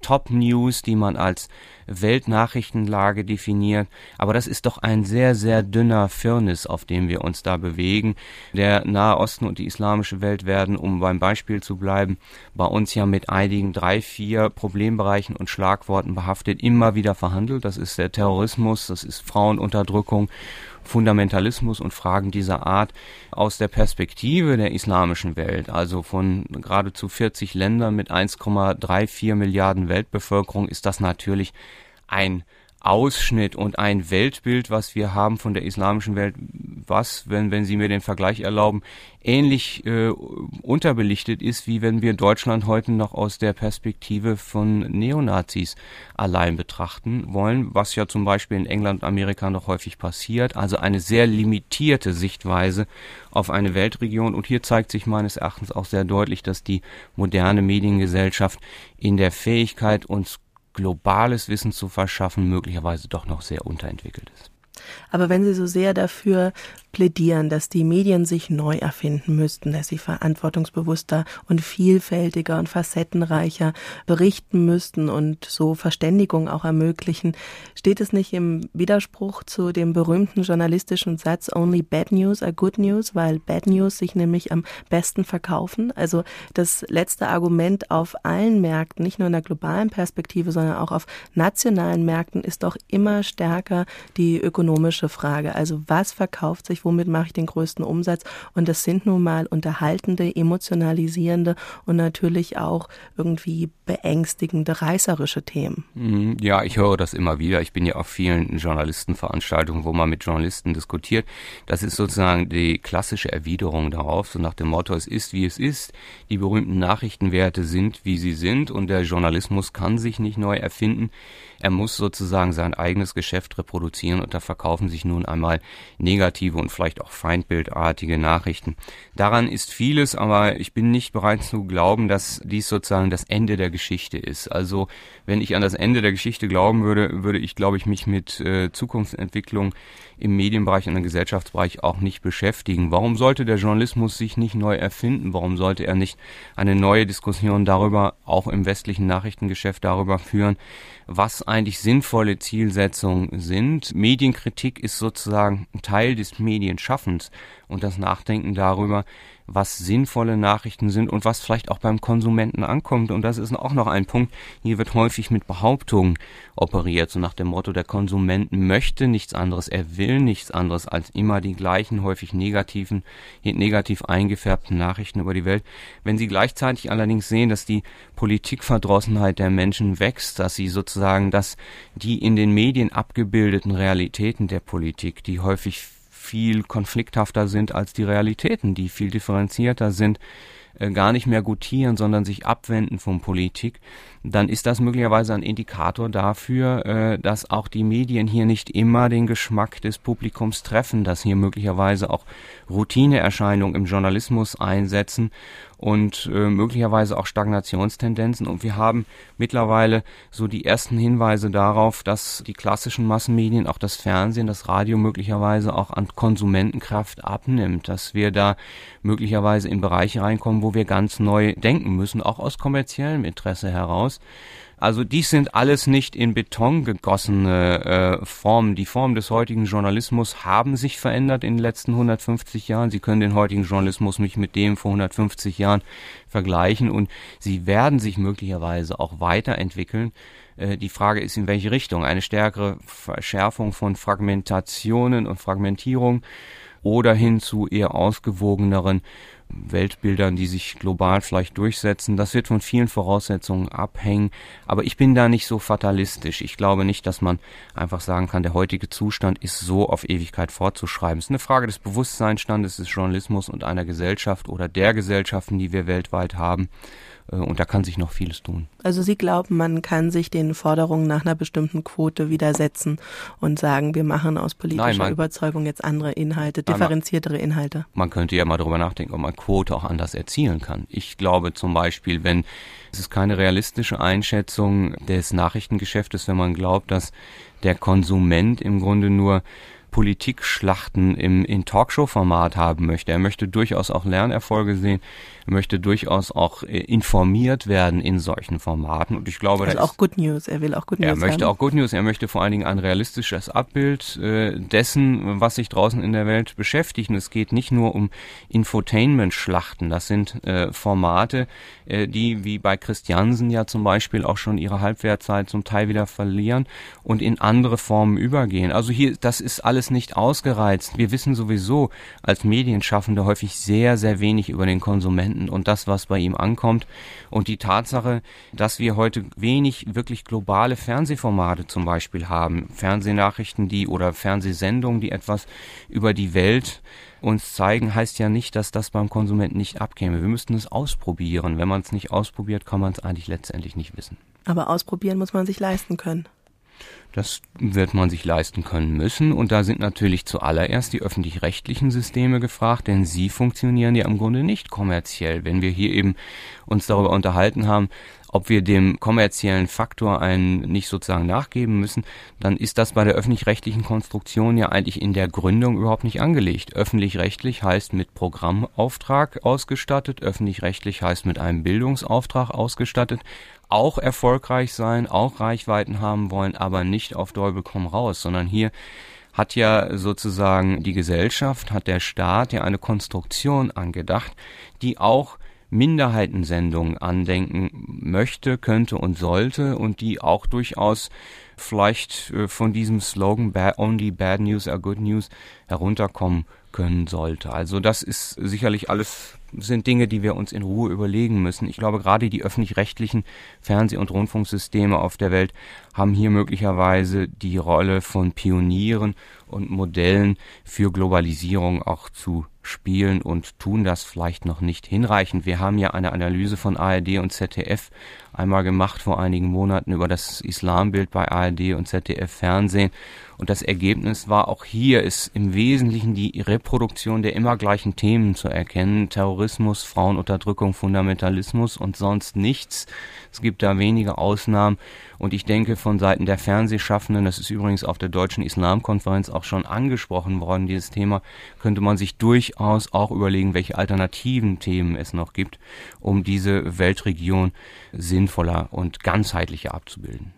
Top News, die man als Weltnachrichtenlage definiert. Aber das ist doch ein sehr, sehr dünner Firnis, auf dem wir uns da bewegen. Der Nahe Osten und die islamische Welt werden, um beim Beispiel zu bleiben, bei uns ja mit einigen drei, vier Problembereichen und Schlagworten behaftet, immer wieder verhandelt. Das ist der Terrorismus, das ist Frauenunterdrückung Fundamentalismus und Fragen dieser Art aus der Perspektive der islamischen Welt, also von geradezu 40 Ländern mit 1,34 Milliarden Weltbevölkerung, ist das natürlich ein Ausschnitt und ein Weltbild, was wir haben von der islamischen Welt, was, wenn, wenn Sie mir den Vergleich erlauben, ähnlich äh, unterbelichtet ist, wie wenn wir Deutschland heute noch aus der Perspektive von Neonazis allein betrachten wollen, was ja zum Beispiel in England und Amerika noch häufig passiert. Also eine sehr limitierte Sichtweise auf eine Weltregion. Und hier zeigt sich meines Erachtens auch sehr deutlich, dass die moderne Mediengesellschaft in der Fähigkeit, uns globales Wissen zu verschaffen, möglicherweise doch noch sehr unterentwickelt ist. Aber wenn Sie so sehr dafür plädieren, dass die Medien sich neu erfinden müssten, dass sie verantwortungsbewusster und vielfältiger und facettenreicher berichten müssten und so Verständigung auch ermöglichen, steht es nicht im Widerspruch zu dem berühmten journalistischen Satz Only bad news are good news, weil bad news sich nämlich am besten verkaufen? Also das letzte Argument auf allen Märkten, nicht nur in der globalen Perspektive, sondern auch auf nationalen Märkten, ist doch immer stärker die ökonomische Frage. Also was verkauft sich ich, womit mache ich den größten Umsatz? Und das sind nun mal unterhaltende, emotionalisierende und natürlich auch irgendwie beängstigende, reißerische Themen. Mhm. Ja, ich höre das immer wieder. Ich bin ja auf vielen Journalistenveranstaltungen, wo man mit Journalisten diskutiert. Das ist sozusagen die klassische Erwiderung darauf, so nach dem Motto, es ist wie es ist. Die berühmten Nachrichtenwerte sind, wie sie sind und der Journalismus kann sich nicht neu erfinden. Er muss sozusagen sein eigenes Geschäft reproduzieren und da verkaufen sich nun einmal negative und vielleicht auch feindbildartige Nachrichten. Daran ist vieles, aber ich bin nicht bereit zu glauben, dass dies sozusagen das Ende der Geschichte ist. Also wenn ich an das Ende der Geschichte glauben würde, würde ich, glaube ich, mich mit äh, Zukunftsentwicklung im Medienbereich und im Gesellschaftsbereich auch nicht beschäftigen. Warum sollte der Journalismus sich nicht neu erfinden? Warum sollte er nicht eine neue Diskussion darüber, auch im westlichen Nachrichtengeschäft darüber führen, was eigentlich sinnvolle Zielsetzungen sind? Medienkritik ist sozusagen Teil des Medienschaffens und das Nachdenken darüber, was sinnvolle Nachrichten sind und was vielleicht auch beim Konsumenten ankommt. Und das ist auch noch ein Punkt. Hier wird häufig mit Behauptungen operiert, so nach dem Motto, der Konsument möchte nichts anderes, er will nichts anderes als immer die gleichen, häufig negativen, negativ eingefärbten Nachrichten über die Welt. Wenn Sie gleichzeitig allerdings sehen, dass die Politikverdrossenheit der Menschen wächst, dass sie sozusagen, dass die in den Medien abgebildeten Realitäten der Politik, die häufig viel konflikthafter sind als die Realitäten, die viel differenzierter sind, äh, gar nicht mehr gutieren, sondern sich abwenden von Politik, dann ist das möglicherweise ein Indikator dafür, äh, dass auch die Medien hier nicht immer den Geschmack des Publikums treffen, dass hier möglicherweise auch Routineerscheinungen im Journalismus einsetzen und äh, möglicherweise auch Stagnationstendenzen. Und wir haben mittlerweile so die ersten Hinweise darauf, dass die klassischen Massenmedien, auch das Fernsehen, das Radio möglicherweise auch an Konsumentenkraft abnimmt, dass wir da möglicherweise in Bereiche reinkommen, wo wir ganz neu denken müssen, auch aus kommerziellem Interesse heraus. Also dies sind alles nicht in Beton gegossene äh, Formen. Die Formen des heutigen Journalismus haben sich verändert in den letzten 150 Jahren. Sie können den heutigen Journalismus nicht mit dem vor 150 Jahren vergleichen und sie werden sich möglicherweise auch weiterentwickeln. Äh, die Frage ist, in welche Richtung. Eine stärkere Verschärfung von Fragmentationen und Fragmentierung oder hin zu eher ausgewogeneren Weltbildern, die sich global vielleicht durchsetzen. Das wird von vielen Voraussetzungen abhängen. Aber ich bin da nicht so fatalistisch. Ich glaube nicht, dass man einfach sagen kann, der heutige Zustand ist so auf Ewigkeit fortzuschreiben. Es ist eine Frage des Bewusstseinsstandes des Journalismus und einer Gesellschaft oder der Gesellschaften, die wir weltweit haben. Äh, und da kann sich noch vieles tun. Also Sie glauben, man kann sich den Forderungen nach einer bestimmten Quote widersetzen und sagen, wir machen aus politischer Nein, man, Überzeugung jetzt andere Inhalte, differenziertere Inhalte. Man könnte ja mal darüber nachdenken, ob man Quote auch anders erzielen kann. Ich glaube zum Beispiel, wenn es ist keine realistische Einschätzung des Nachrichtengeschäftes, wenn man glaubt, dass der Konsument im Grunde nur Politikschlachten im in Talkshow-Format haben möchte. Er möchte durchaus auch Lernerfolge sehen möchte durchaus auch äh, informiert werden in solchen Formaten. Und ich glaube, also auch Good News. Er will auch Good News. Er möchte haben. auch Good News. Er möchte vor allen Dingen ein realistisches Abbild äh, dessen, was sich draußen in der Welt beschäftigt. Und es geht nicht nur um Infotainment-Schlachten. Das sind äh, Formate, äh, die wie bei Christiansen ja zum Beispiel auch schon ihre Halbwertzeit zum Teil wieder verlieren und in andere Formen übergehen. Also hier, das ist alles nicht ausgereizt. Wir wissen sowieso als Medienschaffende häufig sehr, sehr wenig über den Konsumenten Konsumenten und das, was bei ihm ankommt. Und die Tatsache, dass wir heute wenig wirklich globale Fernsehformate zum Beispiel haben, Fernsehnachrichten, die oder Fernsehsendungen, die etwas über die Welt uns zeigen, heißt ja nicht, dass das beim Konsumenten nicht abkäme. Wir müssten es ausprobieren. Wenn man es nicht ausprobiert, kann man es eigentlich letztendlich nicht wissen. Aber ausprobieren muss man sich leisten können. Das wird man sich leisten können müssen. Und da sind natürlich zuallererst die öffentlich-rechtlichen Systeme gefragt, denn sie funktionieren ja im Grunde nicht kommerziell. Wenn wir hier eben uns darüber unterhalten haben, ob wir dem kommerziellen Faktor einen nicht sozusagen nachgeben müssen, dann ist das bei der öffentlich-rechtlichen Konstruktion ja eigentlich in der Gründung überhaupt nicht angelegt. Öffentlich-rechtlich heißt mit Programmauftrag ausgestattet, öffentlich-rechtlich heißt mit einem Bildungsauftrag ausgestattet, auch erfolgreich sein, auch Reichweiten haben wollen, aber nicht auf Däubel komm raus, sondern hier hat ja sozusagen die Gesellschaft, hat der Staat ja eine Konstruktion angedacht, die auch Minderheitensendungen andenken möchte, könnte und sollte und die auch durchaus vielleicht äh, von diesem Slogan Only Bad News are Good News herunterkommen können sollte. Also das ist sicherlich alles sind Dinge, die wir uns in Ruhe überlegen müssen. Ich glaube, gerade die öffentlich-rechtlichen Fernseh- und Rundfunksysteme auf der Welt haben hier möglicherweise die Rolle von Pionieren und Modellen für Globalisierung auch zu spielen und tun das vielleicht noch nicht hinreichend. Wir haben ja eine Analyse von ARD und ZDF einmal gemacht vor einigen Monaten über das Islambild bei ARD und ZDF Fernsehen und das Ergebnis war auch hier ist im Wesentlichen die Reproduktion der immer gleichen Themen zu erkennen. Terrorismus, Frauenunterdrückung, Fundamentalismus und sonst nichts. Es gibt da wenige Ausnahmen. Und ich denke, von Seiten der Fernsehschaffenden, das ist übrigens auf der Deutschen Islamkonferenz auch schon angesprochen worden, dieses Thema, könnte man sich durchaus auch überlegen, welche alternativen Themen es noch gibt, um diese Weltregion sinnvoller und ganzheitlicher abzubilden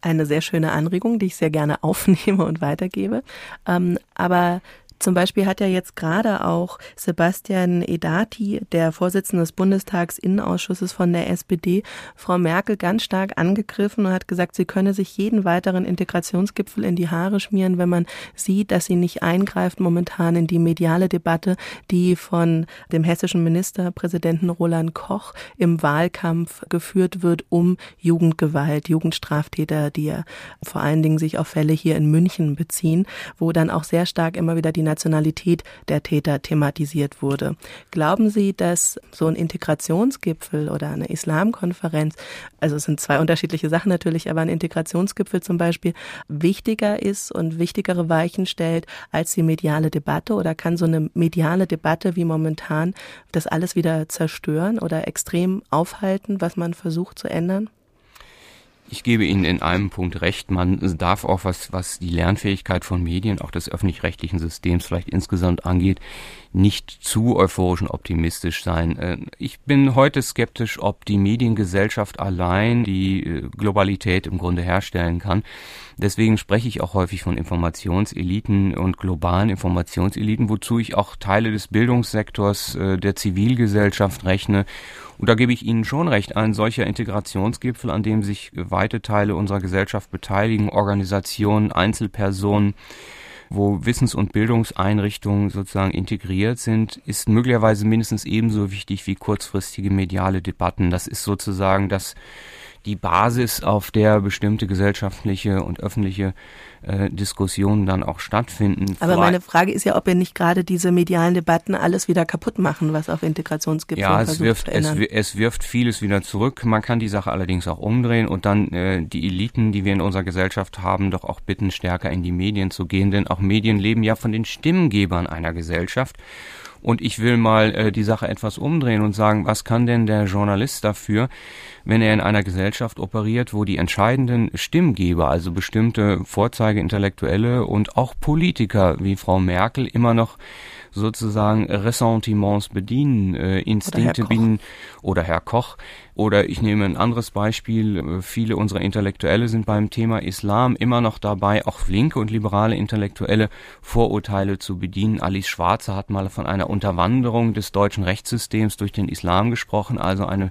eine sehr schöne Anregung, die ich sehr gerne aufnehme und weitergebe. Ähm, aber Zum Beispiel hat ja jetzt gerade auch Sebastian Edati, der Vorsitzende des Bundestagsinnenausschusses von der SPD, Frau Merkel ganz stark angegriffen und hat gesagt, sie könne sich jeden weiteren Integrationsgipfel in die Haare schmieren, wenn man sieht, dass sie nicht eingreift momentan in die mediale Debatte, die von dem hessischen Ministerpräsidenten Roland Koch im Wahlkampf geführt wird um Jugendgewalt, Jugendstraftäter, die ja vor allen Dingen sich auf Fälle hier in München beziehen, wo dann auch sehr stark immer wieder die Nationalität der Täter thematisiert wurde. Glauben Sie, dass so ein Integrationsgipfel oder eine Islamkonferenz, also es sind zwei unterschiedliche Sachen natürlich, aber ein Integrationsgipfel zum Beispiel wichtiger ist und wichtigere Weichen stellt als die mediale Debatte oder kann so eine mediale Debatte wie momentan das alles wieder zerstören oder extrem aufhalten, was man versucht zu ändern? Ich gebe Ihnen in einem Punkt recht. Man darf auch, was, was die Lernfähigkeit von Medien, auch des öffentlich-rechtlichen Systems vielleicht insgesamt angeht, nicht zu euphorisch und optimistisch sein. Äh, ich bin heute skeptisch, ob die Mediengesellschaft allein die äh, Globalität im Grunde herstellen kann. Deswegen spreche ich auch häufig von Informationseliten und globalen Informationseliten, wozu ich auch Teile des Bildungssektors äh, der Zivilgesellschaft rechne und da gebe ich Ihnen schon recht, ein solcher Integrationsgipfel, an dem sich weite Teile unserer Gesellschaft beteiligen, Organisationen, Einzelpersonen, wo Wissens- und Bildungseinrichtungen sozusagen integriert sind, ist möglicherweise mindestens ebenso wichtig wie kurzfristige mediale Debatten. Das ist sozusagen das die Basis, auf der bestimmte gesellschaftliche und öffentliche äh, Diskussionen dann auch stattfinden. Aber Vielleicht meine Frage ist ja, ob wir nicht gerade diese medialen Debatten alles wieder kaputt machen, was auf Integrationsgipfeln ja, es wirft, es, es, wirft vieles wieder zurück. Man kann die Sache allerdings auch umdrehen und dann äh, die Eliten, die wir in unserer Gesellschaft haben, doch auch bitten, stärker in die Medien zu gehen, denn auch Medien leben ja von den Stimmgebern einer Gesellschaft. Und ich will mal äh, die Sache etwas umdrehen und sagen, was kann denn der Journalist dafür, wenn er in einer Gesellschaft operiert, wo die entscheidenden Stimmgeber, also bestimmte Vorzeige-Intellektuelle und auch Politiker wie Frau Merkel immer noch sozusagen Ressentiments bedienen, äh, Instinkte oder bedienen oder Herr Koch. Oder ich nehme ein anderes Beispiel. Äh, viele unserer Intellektuelle sind beim Thema Islam immer noch dabei, auch linke und liberale Intellektuelle Vorurteile zu bedienen. Alice Schwarze hat mal von einer Unterwanderung des deutschen Rechtssystems durch den Islam gesprochen, also eine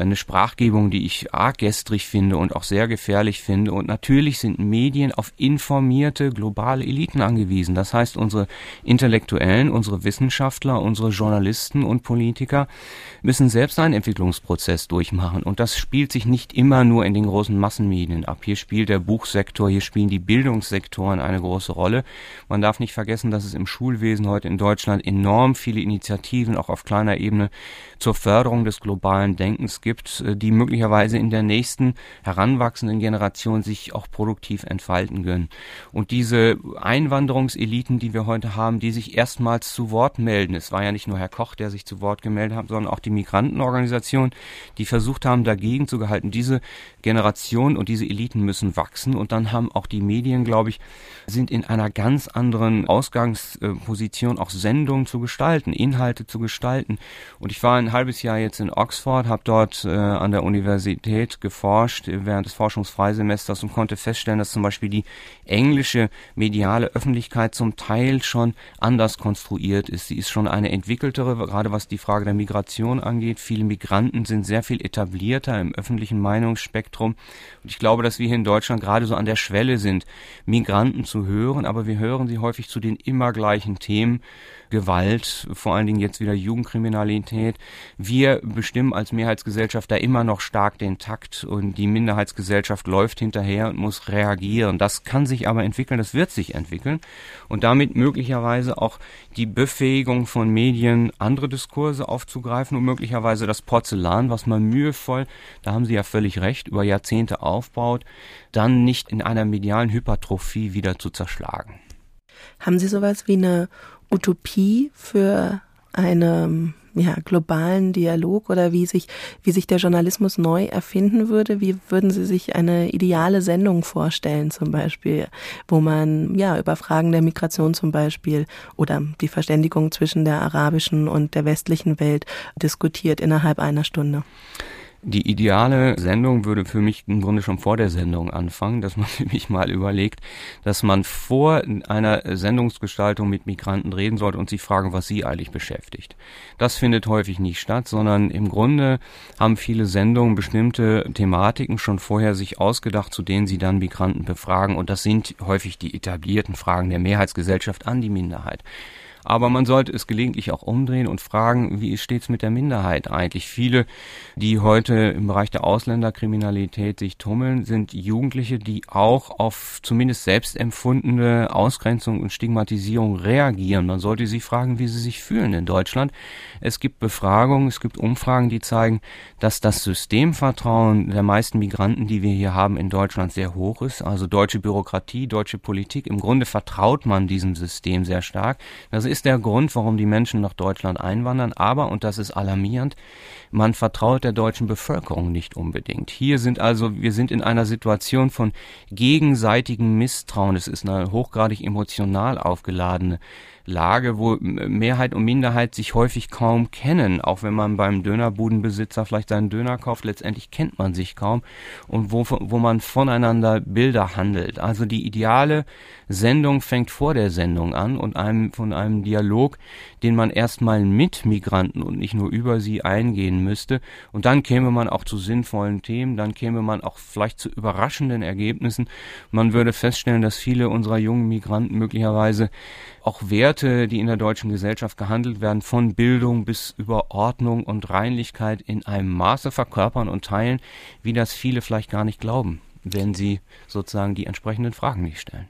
eine Sprachgebung, die ich arg gestrig finde und auch sehr gefährlich finde. Und natürlich sind Medien auf informierte globale Eliten angewiesen. Das heißt, unsere Intellektuellen, unsere Wissenschaftler, unsere Journalisten und Politiker müssen selbst einen Entwicklungsprozess durchmachen. Und das spielt sich nicht immer nur in den großen Massenmedien ab. Hier spielt der Buchsektor, hier spielen die Bildungssektoren eine große Rolle. Man darf nicht vergessen, dass es im Schulwesen heute in Deutschland enorm viele Initiativen auch auf kleiner Ebene zur Förderung des globalen Denkens gibt, äh, die möglicherweise in der nächsten heranwachsenden Generation sich auch produktiv entfalten können. Und diese Einwanderungseliten, die wir heute haben, die sich erstmals zu Wort melden, es war ja nicht nur Herr Koch, der sich zu Wort gemeldet hat, sondern auch die Migrantenorganisationen, die versucht haben, dagegen zu gehalten. Diese Generation und diese Eliten müssen wachsen und dann haben auch die Medien, glaube ich, sind in einer ganz anderen Ausgangsposition, auch Sendungen zu gestalten, Inhalte zu gestalten. Und ich war ein halbes Jahr jetzt in Oxford, habe dort äh, an der Universität geforscht während des Forschungsfreisemesters und konnte feststellen, dass zum Beispiel die englische mediale Öffentlichkeit zum Teil schon anders konstruiert ist. Sie ist schon eine entwickeltere, gerade was die Frage der Migration angeht. Viele Migranten sind sehr viel etablierter im öffentlichen Meinungsspektrum. Und ich glaube, dass wir hier in Deutschland gerade so an der Schwelle sind, Migranten zu hören, aber wir hören sie häufig zu den immer gleichen Themen. Gewalt, vor allen Dingen jetzt wieder Jugendkriminalität. Wir bestimmen als Mehrheitsgesellschaft da immer noch stark den Takt und die Minderheitsgesellschaft läuft hinterher und muss reagieren. Das kann sich aber entwickeln, das wird sich entwickeln und damit möglicherweise auch die Befähigung von Medien, andere Diskurse aufzugreifen und möglicherweise das Porzellan, was man mühevoll, da haben Sie ja völlig recht, über Jahrzehnte aufbaut, dann nicht in einer medialen Hypertrophie wieder zu zerschlagen. Haben Sie sowas wie eine Utopie für einen ja, globalen Dialog oder wie sich, wie sich der Journalismus neu erfinden würde? Wie würden Sie sich eine ideale Sendung vorstellen, zum Beispiel, wo man ja über Fragen der Migration zum Beispiel oder die Verständigung zwischen der arabischen und der westlichen Welt diskutiert innerhalb einer Stunde? Die ideale Sendung würde für mich im Grunde schon vor der Sendung anfangen, dass man sich mal überlegt, dass man vor einer Sendungsgestaltung mit Migranten reden sollte und sich fragen, was sie eigentlich beschäftigt. Das findet häufig nicht statt, sondern im Grunde haben viele Sendungen bestimmte Thematiken schon vorher sich ausgedacht, zu denen sie dann Migranten befragen und das sind häufig die etablierten Fragen der Mehrheitsgesellschaft an die Minderheit. Aber man sollte es gelegentlich auch umdrehen und fragen, wie steht's mit der Minderheit eigentlich? Viele, die heute im Bereich der Ausländerkriminalität sich tummeln, sind Jugendliche, die auch auf zumindest selbst empfundene Ausgrenzung und Stigmatisierung reagieren. Man sollte sie fragen, wie sie sich fühlen in Deutschland. Es gibt Befragungen, es gibt Umfragen, die zeigen, dass das Systemvertrauen der meisten Migranten, die wir hier haben in Deutschland, sehr hoch ist. Also deutsche Bürokratie, deutsche Politik. Im Grunde vertraut man diesem System sehr stark. Das ist ist der Grund, warum die Menschen nach Deutschland einwandern. Aber, und das ist alarmierend, man vertraut der deutschen Bevölkerung nicht unbedingt. Hier sind also, wir sind in einer Situation von gegenseitigem Misstrauen. Es ist eine hochgradig emotional aufgeladene Lage, wo Mehrheit und Minderheit sich häufig kaum kennen. Auch wenn man beim Dönerbudenbesitzer vielleicht seinen Döner kauft, letztendlich kennt man sich kaum und wo, wo man voneinander Bilder handelt. Also die ideale Sendung fängt vor der Sendung an und einem, von einem Dialog, den man erstmal mit Migranten und nicht nur über sie eingehen müsste. Und dann käme man auch zu sinnvollen Themen, dann käme man auch vielleicht zu überraschenden Ergebnissen. Man würde feststellen, dass viele unserer jungen Migranten möglicherweise auch Werte, die in der deutschen Gesellschaft gehandelt werden, von Bildung bis über Ordnung und Reinlichkeit in einem Maße verkörpern und teilen, wie das viele vielleicht gar nicht glauben, wenn sie sozusagen die entsprechenden Fragen nicht stellen.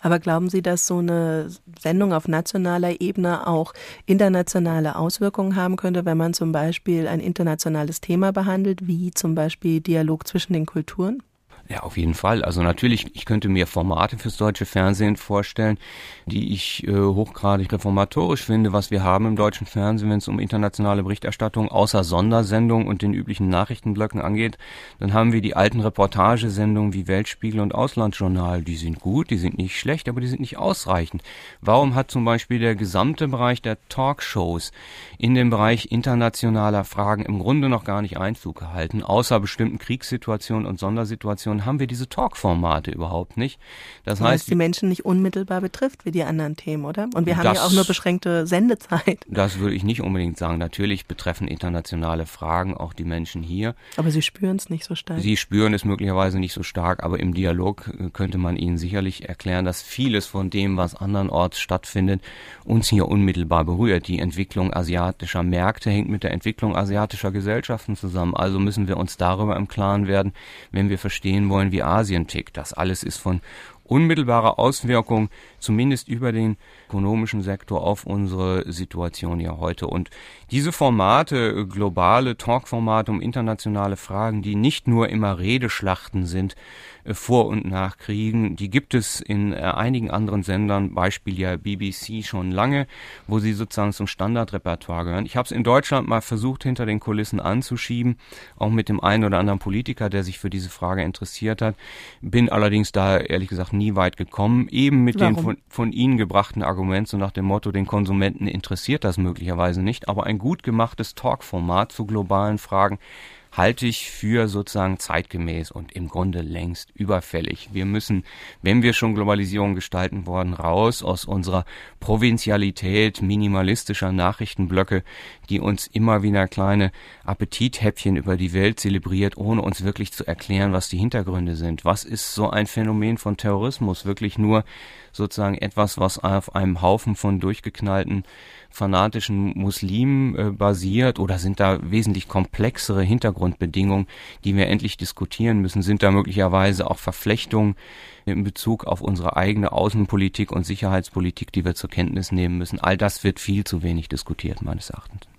Aber glauben Sie, dass so eine Sendung auf nationaler Ebene auch internationale Auswirkungen haben könnte, wenn man zum Beispiel ein internationales Thema behandelt, wie zum Beispiel Dialog zwischen den Kulturen? Ja, auf jeden Fall. Also natürlich, ich könnte mir Formate fürs deutsche Fernsehen vorstellen, die ich äh, hochgradig reformatorisch finde, was wir haben im deutschen Fernsehen, wenn es um internationale Berichterstattung außer Sondersendungen und den üblichen Nachrichtenblöcken angeht. Dann haben wir die alten Reportagesendungen wie Weltspiegel und Auslandsjournal. Die sind gut, die sind nicht schlecht, aber die sind nicht ausreichend. Warum hat zum Beispiel der gesamte Bereich der Talkshows in den Bereich internationaler Fragen im Grunde noch gar nicht Einzug gehalten, außer bestimmten Kriegssituationen und Sondersituationen Redaktion haben wir diese Talk-Formate überhaupt nicht. Das Weil heißt, es die Menschen nicht unmittelbar betrifft wie die anderen Themen, oder? Und wir haben das, ja auch nur beschränkte Sendezeit. Das würde ich nicht unbedingt sagen. Natürlich betreffen internationale Fragen auch die Menschen hier. Aber sie spüren es nicht so stark. Sie spüren es möglicherweise nicht so stark, aber im Dialog äh, könnte man ihnen sicherlich erklären, dass vieles von dem, was andernorts stattfindet, uns hier unmittelbar berührt. Die Entwicklung asiatischer Märkte hängt mit der Entwicklung asiatischer Gesellschaften zusammen. Also müssen wir uns darüber im Klaren werden, wenn wir verstehen wollen, wie Asien tickt. Das alles ist von unmittelbarer Auswirkung, zumindest über den ökonomischen Sektor auf unsere Situation ja heute. Und diese Formate, globale Talkformate um internationale Fragen, die nicht nur immer Redeschlachten sind, äh, vor und nach Kriegen, die gibt es in äh, einigen anderen Sendern, Beispiel ja BBC schon lange, wo sie sozusagen zum Standardrepertoire gehören. Ich habe es in Deutschland mal versucht, hinter den Kulissen anzuschieben, auch mit dem einen oder anderen Politiker, der sich für diese Frage interessiert hat, bin allerdings da ehrlich gesagt nie weit gekommen, eben mit Warum? den von, von Ihnen gebrachten Argumenten, so nach dem Motto, den Konsumenten interessiert das möglicherweise nicht, aber ein gut gemachtes Talkformat zu globalen Fragen halte ich für sozusagen zeitgemäß und im Grunde längst überfällig. Wir müssen, wenn wir schon Globalisierung gestalten wollen, raus aus unserer Provinzialität minimalistischer Nachrichtenblöcke, die uns immer wieder kleine Appetithäppchen über die Welt zelebriert, ohne uns wirklich zu erklären, was die Hintergründe sind. Was ist so ein Phänomen von Terrorismus? Wirklich nur sozusagen etwas, was auf einem Haufen von durchgeknallten fanatischen Muslimen äh, basiert oder sind da wesentlich komplexere Hintergrundbedingungen, die wir endlich diskutieren müssen? Sind da möglicherweise auch Verflechtungen in Bezug auf unsere eigene Außenpolitik und Sicherheitspolitik, die wir zur Kenntnis nehmen müssen? All das wird viel zu wenig diskutiert, meines Erachtens.